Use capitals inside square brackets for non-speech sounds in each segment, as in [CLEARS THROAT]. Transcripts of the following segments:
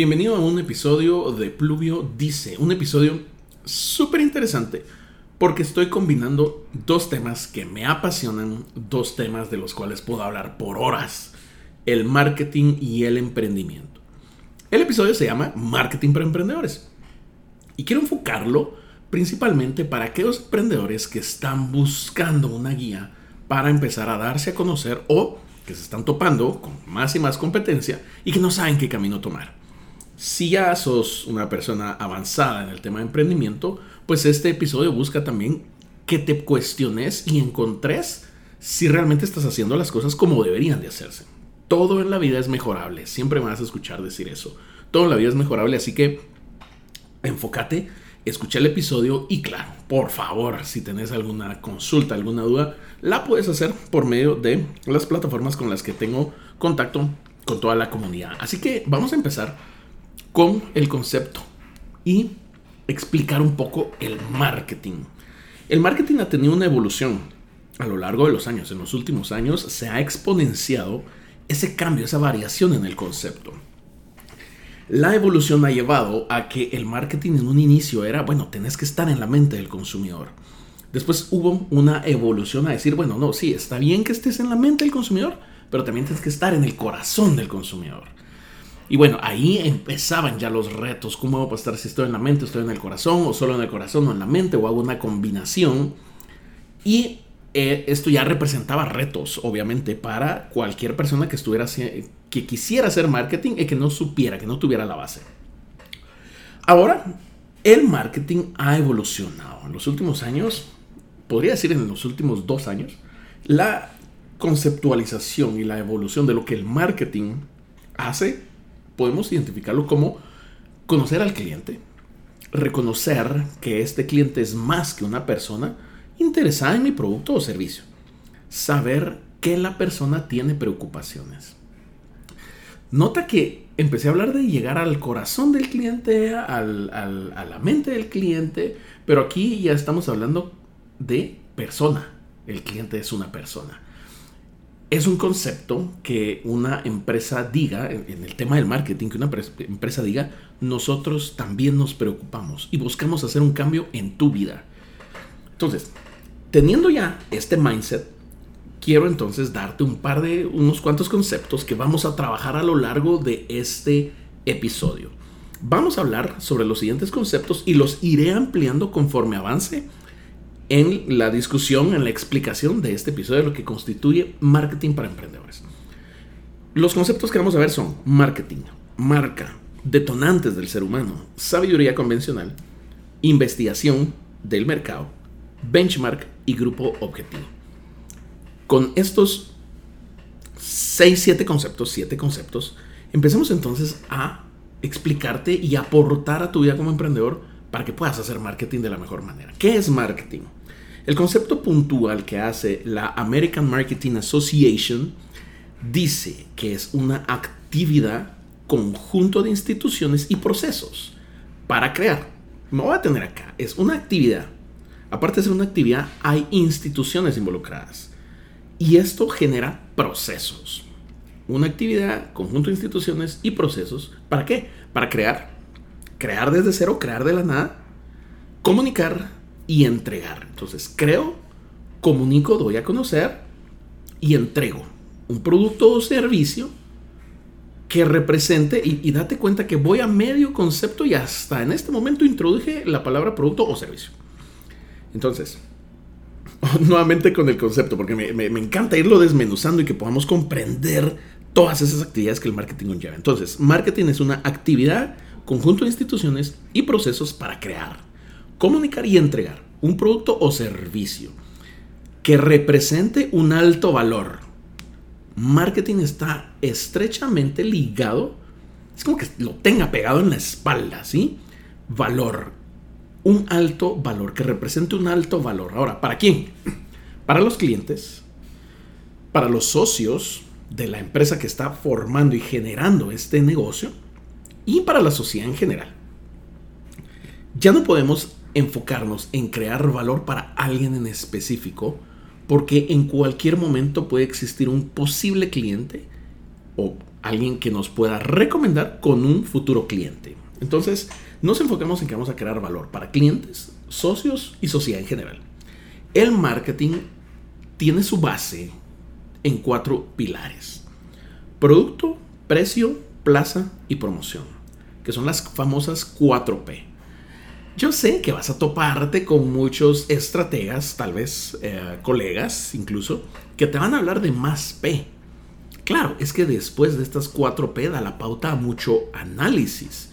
Bienvenido a un episodio de Pluvio Dice, un episodio súper interesante porque estoy combinando dos temas que me apasionan, dos temas de los cuales puedo hablar por horas, el marketing y el emprendimiento. El episodio se llama Marketing para Emprendedores y quiero enfocarlo principalmente para aquellos emprendedores que están buscando una guía para empezar a darse a conocer o que se están topando con más y más competencia y que no saben qué camino tomar. Si ya sos una persona avanzada en el tema de emprendimiento, pues este episodio busca también que te cuestiones y encontres si realmente estás haciendo las cosas como deberían de hacerse. Todo en la vida es mejorable, siempre me vas a escuchar decir eso. Todo en la vida es mejorable, así que enfócate, escucha el episodio y claro, por favor, si tenés alguna consulta, alguna duda, la puedes hacer por medio de las plataformas con las que tengo contacto con toda la comunidad. Así que vamos a empezar con el concepto y explicar un poco el marketing. El marketing ha tenido una evolución a lo largo de los años. En los últimos años se ha exponenciado ese cambio, esa variación en el concepto. La evolución ha llevado a que el marketing en un inicio era, bueno, tenés que estar en la mente del consumidor. Después hubo una evolución a decir, bueno, no, sí, está bien que estés en la mente del consumidor, pero también tienes que estar en el corazón del consumidor. Y bueno, ahí empezaban ya los retos. ¿Cómo va a estar si estoy en la mente, estoy en el corazón, o solo en el corazón o en la mente, o hago una combinación? Y eh, esto ya representaba retos, obviamente, para cualquier persona que estuviera que quisiera hacer marketing y que no supiera, que no tuviera la base. Ahora, el marketing ha evolucionado. En los últimos años, podría decir en los últimos dos años, la conceptualización y la evolución de lo que el marketing hace podemos identificarlo como conocer al cliente, reconocer que este cliente es más que una persona interesada en mi producto o servicio, saber que la persona tiene preocupaciones. Nota que empecé a hablar de llegar al corazón del cliente, a la mente del cliente, pero aquí ya estamos hablando de persona. El cliente es una persona es un concepto que una empresa diga, en el tema del marketing, que una empresa diga, nosotros también nos preocupamos y buscamos hacer un cambio en tu vida. Entonces, teniendo ya este mindset, quiero entonces darte un par de, unos cuantos conceptos que vamos a trabajar a lo largo de este episodio. Vamos a hablar sobre los siguientes conceptos y los iré ampliando conforme avance en la discusión, en la explicación de este episodio de lo que constituye marketing para emprendedores. Los conceptos que vamos a ver son marketing, marca, detonantes del ser humano, sabiduría convencional, investigación del mercado, benchmark y grupo objetivo. Con estos 6, 7 conceptos, 7 conceptos, empecemos entonces a explicarte y aportar a tu vida como emprendedor para que puedas hacer marketing de la mejor manera. ¿Qué es marketing? El concepto puntual que hace la American Marketing Association dice que es una actividad conjunto de instituciones y procesos para crear. Me voy a tener acá, es una actividad. Aparte de ser una actividad, hay instituciones involucradas. Y esto genera procesos. Una actividad, conjunto de instituciones y procesos. ¿Para qué? Para crear. Crear desde cero, crear de la nada. Comunicar, y entregar. Entonces creo, comunico, doy a conocer y entrego un producto o servicio que represente y, date cuenta que voy a medio concepto y hasta en este momento introduje la palabra producto o servicio. Entonces, [LAUGHS] nuevamente con el concepto, porque me, me, encanta irlo desmenuzando y que podamos comprender todas esas actividades que el marketing conlleva. Entonces, marketing es una actividad, conjunto de instituciones y procesos para crear comunicar y entregar un producto o servicio que represente un alto valor. Marketing está estrechamente ligado, es como que lo tenga pegado en la espalda, ¿sí? Valor, un alto valor, que represente un alto valor. Ahora, ¿para quién? [CLEARS THROAT] Para los clientes, para los socios de la empresa que está formando y generando este negocio y para la sociedad en general. Ya no podemos enfocarnos en crear valor para alguien en específico, porque en cualquier momento puede existir un posible cliente o alguien que nos pueda recomendar con un futuro cliente. Entonces, nos enfocamos en que vamos a crear valor para clientes, socios y sociedad en general. El marketing tiene su base en cuatro pilares. Producto, precio, plaza y promoción, que son las famosas 4P. Yo sé que vas a toparte con muchos estrategas, tal vez eh, colegas incluso, que te van a hablar de más P. Claro, es que después de estas 4P da la pauta a mucho análisis.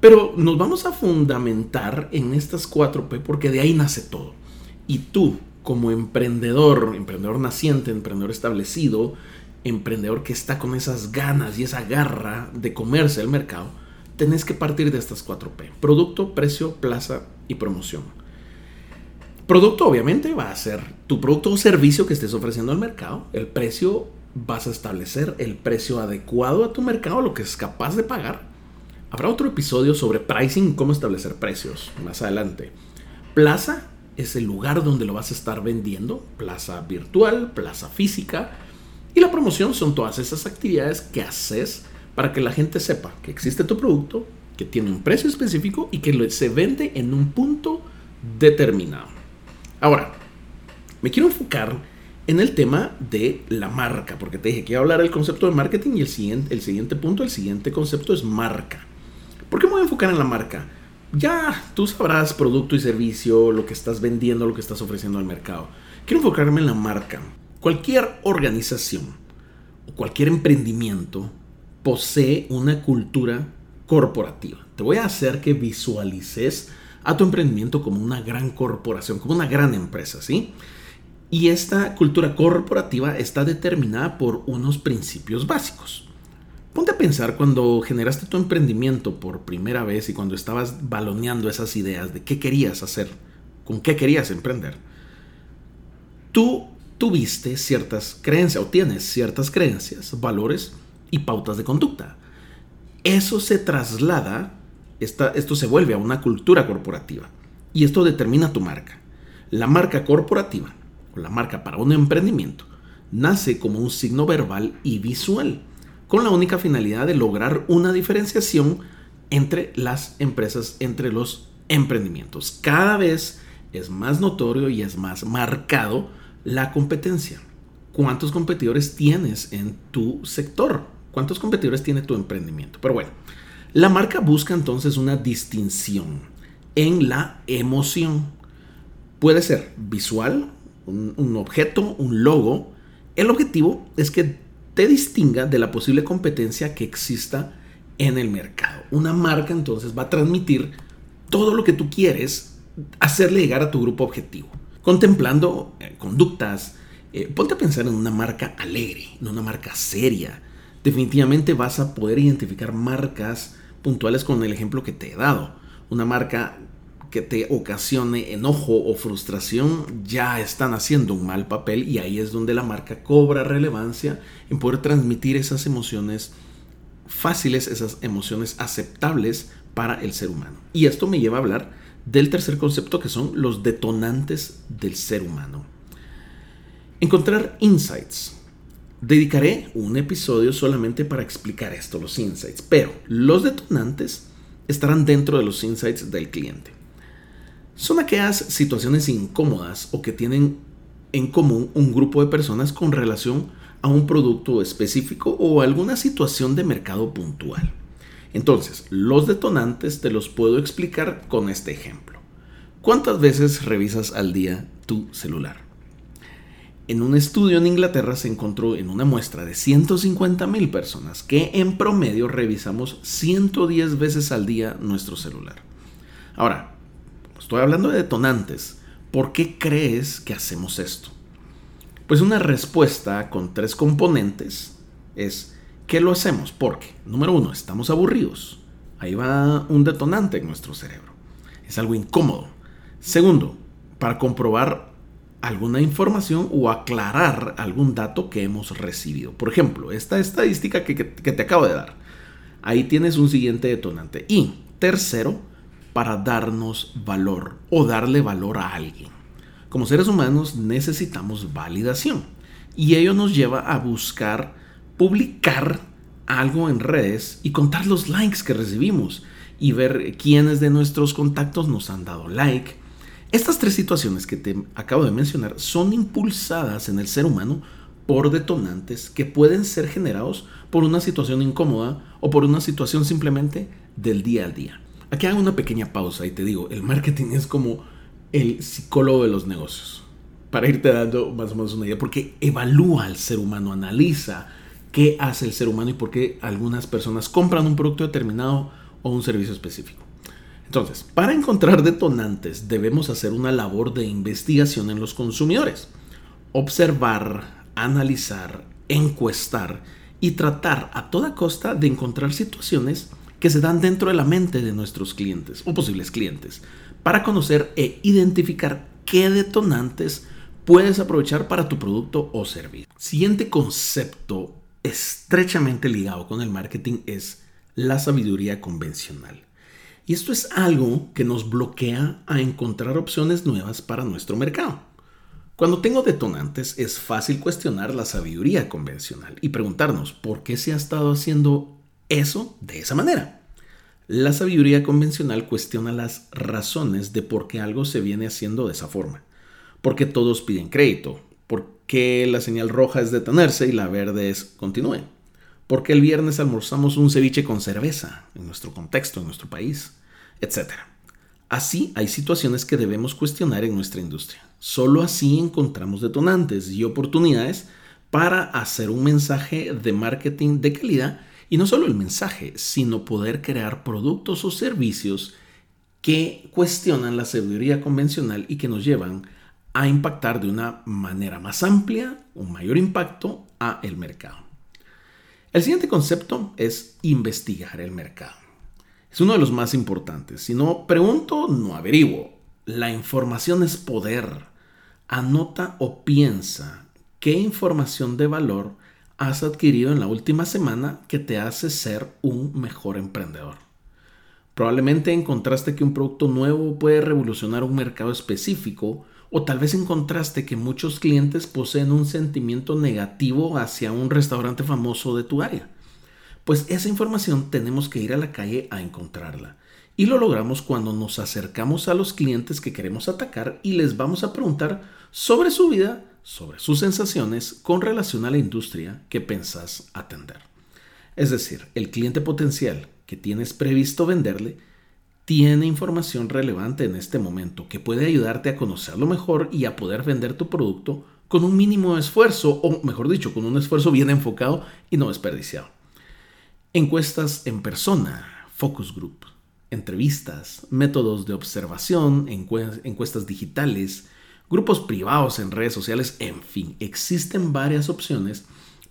Pero nos vamos a fundamentar en estas 4P porque de ahí nace todo. Y tú, como emprendedor, emprendedor naciente, emprendedor establecido, emprendedor que está con esas ganas y esa garra de comerse el mercado, tenés que partir de estas 4P. Producto, precio, plaza y promoción. Producto obviamente va a ser tu producto o servicio que estés ofreciendo al mercado. El precio vas a establecer el precio adecuado a tu mercado, lo que es capaz de pagar. Habrá otro episodio sobre pricing, cómo establecer precios más adelante. Plaza es el lugar donde lo vas a estar vendiendo, plaza virtual, plaza física. Y la promoción son todas esas actividades que haces para que la gente sepa que existe tu producto, que tiene un precio específico y que se vende en un punto determinado. Ahora, me quiero enfocar en el tema de la marca, porque te dije que iba a hablar del concepto de marketing y el siguiente, el siguiente punto, el siguiente concepto es marca. ¿Por qué me voy a enfocar en la marca? ya tú sabrás producto y servicio, lo que estás vendiendo, lo que estás ofreciendo al mercado. Quiero enfocarme en la marca. Cualquier organización o cualquier emprendimiento posee una cultura corporativa. Te voy a hacer que visualices a tu emprendimiento como una gran corporación, como una gran empresa, ¿sí? Y esta cultura corporativa está determinada por unos principios básicos. Ponte a pensar cuando generaste tu emprendimiento por primera vez y cuando estabas baloneando esas ideas de qué querías hacer, con qué querías emprender. Tú tuviste ciertas creencias o tienes ciertas creencias, valores y pautas de conducta. Eso se traslada, esto se vuelve a una cultura corporativa y esto determina tu marca. La marca corporativa o la marca para un emprendimiento nace como un signo verbal y visual con la única finalidad de lograr una diferenciación entre las empresas, entre los emprendimientos. Cada vez es más notorio y es más marcado la competencia. ¿Cuántos competidores tienes en tu sector? ¿Cuántos competidores tiene tu emprendimiento? Pero bueno, la marca busca entonces una distinción en la emoción. Puede ser visual, un, objeto, un logo. El objetivo es que te distinga de la posible competencia que exista en el mercado. Una marca entonces va a transmitir todo lo que tú quieres hacerle llegar a tu grupo objetivo, contemplando eh, conductas. Eh, ponte a pensar en una marca alegre, en una marca seria. Definitivamente vas a poder identificar marcas puntuales con el ejemplo que te he dado. Una marca que te ocasione enojo o frustración ya están haciendo un mal papel y ahí es donde la marca cobra relevancia en poder transmitir esas emociones fáciles, esas emociones aceptables para el ser humano. Y esto me lleva a hablar del tercer concepto que son los detonantes del ser humano. Encontrar insights. Dedicaré un episodio solamente para explicar esto, los insights, pero los detonantes estarán dentro de los insights del cliente son aquellas situaciones incómodas o que tienen en común un grupo de personas con relación a un producto específico o alguna situación de mercado puntual. Entonces, los detonantes te los puedo explicar con este ejemplo. ¿Cuántas veces revisas al día tu celular? En un estudio en Inglaterra se encontró en una muestra de 150 mil personas que en promedio revisamos 110 veces al día nuestro celular. Ahora, Estoy hablando de detonantes. ¿Por qué crees que hacemos esto? Pues una respuesta con tres componentes es ¿qué lo hacemos? Porque, número uno, estamos aburridos. Ahí va un detonante en nuestro cerebro. Es algo incómodo. Segundo, para comprobar alguna información o aclarar algún dato que hemos recibido. Por ejemplo, esta estadística que, te acabo de dar. Ahí tienes un siguiente detonante. Y tercero, para darnos valor o darle valor a alguien. Como seres humanos necesitamos validación y ello nos lleva a buscar publicar algo en redes y contar los likes que recibimos y ver quiénes de nuestros contactos nos han dado like. Estas tres situaciones que te acabo de mencionar son impulsadas en el ser humano por detonantes que pueden ser generados por una situación incómoda o por una situación simplemente del día al día. Aquí hago una pequeña pausa y te digo, el marketing es como el psicólogo de los negocios. Para irte dando más o menos una idea, porque evalúa al ser humano, analiza qué hace el ser humano y por qué algunas personas compran un producto determinado o un servicio específico. Entonces, para encontrar detonantes debemos hacer una labor de investigación en los consumidores. Observar, analizar, encuestar y tratar a toda costa de encontrar situaciones que se dan dentro de la mente de nuestros clientes o posibles clientes para conocer e identificar qué detonantes puedes aprovechar para tu producto o servicio. Siguiente concepto estrechamente ligado con el marketing es la sabiduría convencional. Y esto es algo que nos bloquea a encontrar opciones nuevas para nuestro mercado. Cuando tengo detonantes es fácil cuestionar la sabiduría convencional y preguntarnos por qué se ha estado haciendo eso de esa manera. La sabiduría convencional cuestiona las razones de por qué algo se viene haciendo de esa forma. ¿Por qué todos piden crédito? ¿Por qué la señal roja es detenerse y la verde es continúe? ¿Por qué el viernes almorzamos un ceviche con cerveza en nuestro contexto, en nuestro país? Etcétera. Así hay situaciones que debemos cuestionar en nuestra industria. Solo así encontramos detonantes y oportunidades para hacer un mensaje de marketing de calidad y no solo el mensaje, sino poder crear productos o servicios que cuestionan la sabiduría convencional y que nos llevan a impactar de una manera más amplia, un mayor impacto a el mercado. El siguiente concepto es investigar el mercado. Es uno de los más importantes. Si no pregunto, no averiguo. La información es poder. Anota o piensa qué información de valor has adquirido en la última semana que te hace ser un mejor emprendedor. Probablemente encontraste que un producto nuevo puede revolucionar un mercado específico o tal vez encontraste que muchos clientes poseen un sentimiento negativo hacia un restaurante famoso de tu área. Pues esa información tenemos que ir a la calle a encontrarla. Y lo logramos cuando nos acercamos a los clientes que queremos atacar y les vamos a preguntar sobre su vida, sobre sus sensaciones con relación a la industria que pensás atender. Es decir, el cliente potencial que tienes previsto venderle tiene información relevante en este momento que puede ayudarte a conocerlo mejor y a poder vender tu producto con un mínimo esfuerzo, o mejor dicho, con un esfuerzo bien enfocado y no desperdiciado. Encuestas en persona, focus group, entrevistas, métodos de observación, encuestas digitales, grupos privados en redes sociales, en fin, existen varias opciones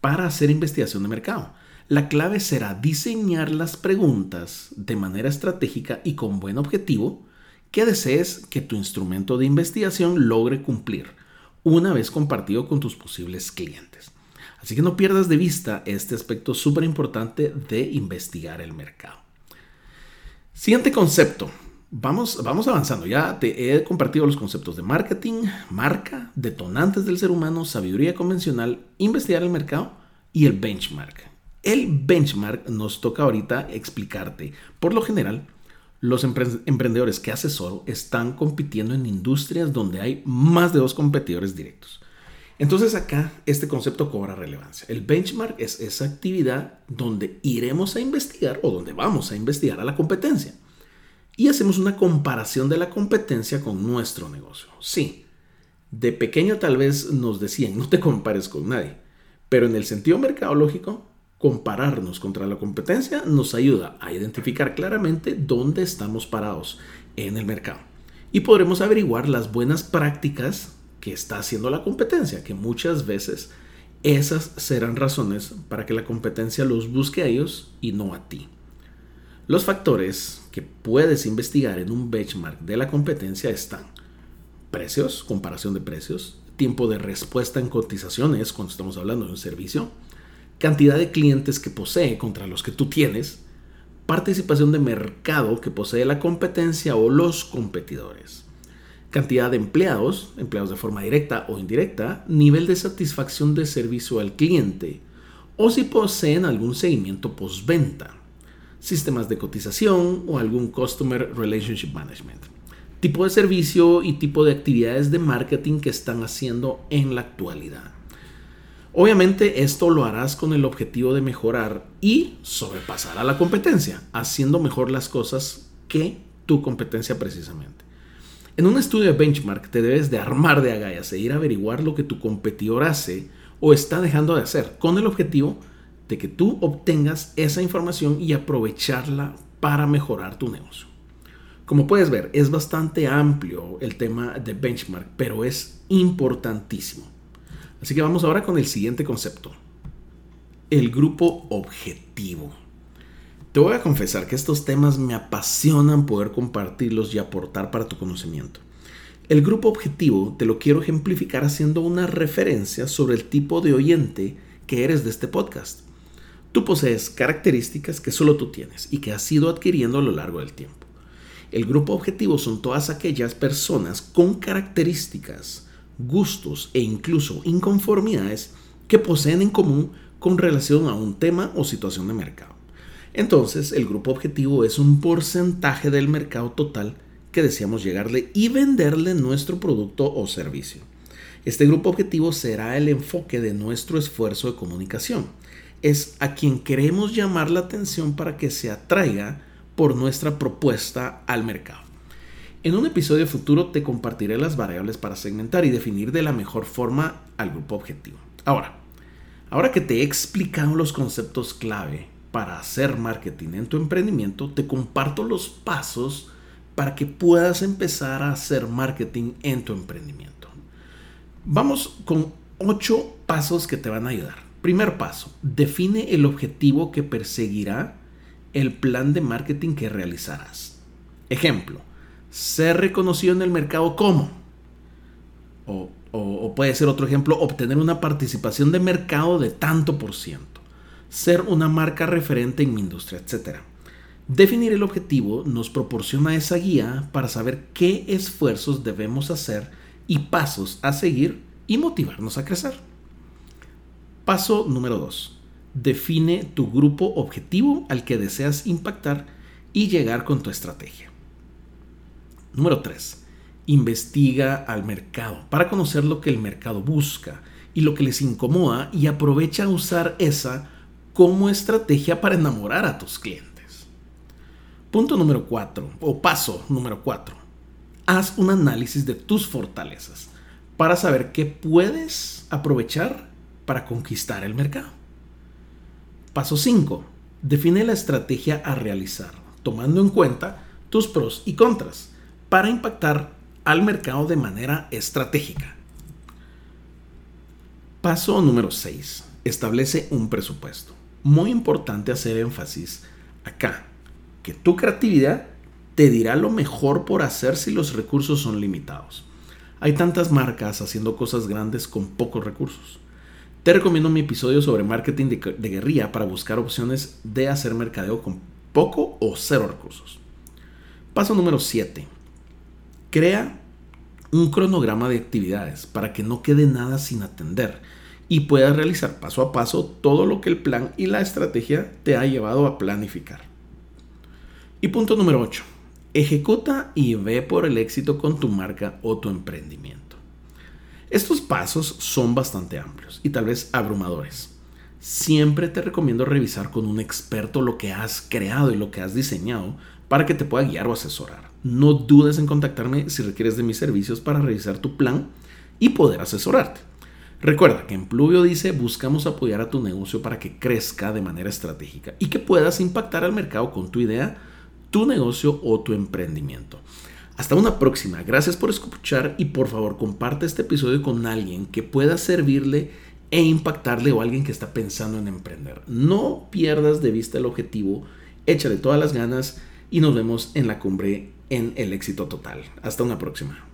para hacer investigación de mercado. La clave será diseñar las preguntas de manera estratégica y con buen objetivo que desees que tu instrumento de investigación logre cumplir una vez compartido con tus posibles clientes. Así que no pierdas de vista este aspecto súper importante de investigar el mercado. Siguiente concepto. Vamos, vamos avanzando. Ya te he compartido los conceptos de marketing, marca, detonantes del ser humano, sabiduría convencional, investigar el mercado y el benchmark. El benchmark nos toca ahorita explicarte. Por lo general, los emprendedores que asesoro están compitiendo en industrias donde hay más de dos competidores directos. Entonces acá este concepto cobra relevancia. El benchmark es esa actividad donde iremos a investigar o donde vamos a investigar a la competencia. Y hacemos una comparación de la competencia con nuestro negocio. Sí, de pequeño tal vez nos decían, no te compares con nadie. Pero en el sentido mercadológico, compararnos contra la competencia nos ayuda a identificar claramente dónde estamos parados en el mercado. Y podremos averiguar las buenas prácticas que está haciendo la competencia, que muchas veces esas serán razones para que la competencia los busque a ellos y no a ti. Los factores que puedes investigar en un benchmark de la competencia están precios, comparación de precios, tiempo de respuesta en cotizaciones cuando estamos hablando de un servicio, cantidad de clientes que posee contra los que tú tienes, participación de mercado que posee la competencia o los competidores, cantidad de empleados, empleados de forma directa o indirecta, nivel de satisfacción de servicio al cliente, o si poseen algún seguimiento postventa, sistemas de cotización o algún Customer Relationship Management, tipo de servicio y tipo de actividades de marketing que están haciendo en la actualidad. Obviamente esto lo harás con el objetivo de mejorar y sobrepasar a la competencia, haciendo mejor las cosas que tu competencia precisamente. En un estudio de benchmark te debes de armar de agallas e ir a averiguar lo que tu competidor hace o está dejando de hacer, con el objetivo de que tú obtengas esa información y aprovecharla para mejorar tu negocio. Como puedes ver, es bastante amplio el tema de benchmark, pero es importantísimo. Así que vamos ahora con el siguiente concepto. El grupo objetivo. Te voy a confesar que estos temas me apasionan poder compartirlos y aportar para tu conocimiento. El grupo objetivo te lo quiero ejemplificar haciendo una referencia sobre el tipo de oyente que eres de este podcast. Tú posees características que solo tú tienes y que has ido adquiriendo a lo largo del tiempo. El grupo objetivo son todas aquellas personas con características gustos e incluso inconformidades que poseen en común con relación a un tema o situación de mercado. Entonces, el grupo objetivo es un porcentaje del mercado total que deseamos llegarle y venderle nuestro producto o servicio. Este grupo objetivo será el enfoque de nuestro esfuerzo de comunicación. Es a quien queremos llamar la atención para que se atraiga por nuestra propuesta al mercado. En un episodio futuro te compartiré las variables para segmentar y definir de la mejor forma al grupo objetivo. Ahora, ahora que te he explicado los conceptos clave para hacer marketing en tu emprendimiento, te comparto los pasos para que puedas empezar a hacer marketing en tu emprendimiento. Vamos con ocho pasos que te van a ayudar. Primer paso, define el objetivo que perseguirá el plan de marketing que realizarás. Ejemplo, ser reconocido en el mercado como, o, puede ser otro ejemplo, obtener una participación de mercado de tanto por ciento, ser una marca referente en mi industria, etc. Definir el objetivo nos proporciona esa guía para saber qué esfuerzos debemos hacer y pasos a seguir y motivarnos a crecer. Paso número 2. Define tu grupo objetivo al que deseas impactar y llegar con tu estrategia. Número 3. Investiga al mercado para conocer lo que el mercado busca y lo que les incomoda y aprovecha a usar esa como estrategia para enamorar a tus clientes. Punto número 4 o paso número 4. Haz un análisis de tus fortalezas para saber qué puedes aprovechar para conquistar el mercado. Paso 5. Define la estrategia a realizar, tomando en cuenta tus pros y contras para impactar al mercado de manera estratégica. Paso número 6. Establece un presupuesto. Muy importante hacer énfasis acá, que tu creatividad te dirá lo mejor por hacer si los recursos son limitados. Hay tantas marcas haciendo cosas grandes con pocos recursos. Te recomiendo mi episodio sobre marketing de, guerrilla para buscar opciones de hacer mercadeo con poco o cero recursos. Paso número 7 Crea un cronograma de actividades para que no quede nada sin atender y puedas realizar paso a paso todo lo que el plan y la estrategia te ha llevado a planificar. Y punto número 8. Ejecuta y ve por el éxito con tu marca o tu emprendimiento. Estos pasos son bastante amplios y tal vez abrumadores. Siempre te recomiendo revisar con un experto lo que has creado y lo que has diseñado para que te pueda guiar o asesorar. No dudes en contactarme si requieres de mis servicios para revisar tu plan y poder asesorarte. Recuerda que en Pluvio dice buscamos apoyar a tu negocio para que crezca de manera estratégica y que puedas impactar al mercado con tu idea, tu negocio o tu emprendimiento. Hasta una próxima. Gracias por escuchar y por favor comparte este episodio con alguien que pueda servirle e impactarle o alguien que está pensando en emprender. No pierdas de vista el objetivo, échale todas las ganas y nos vemos en la cumbre en el éxito total. Hasta una próxima.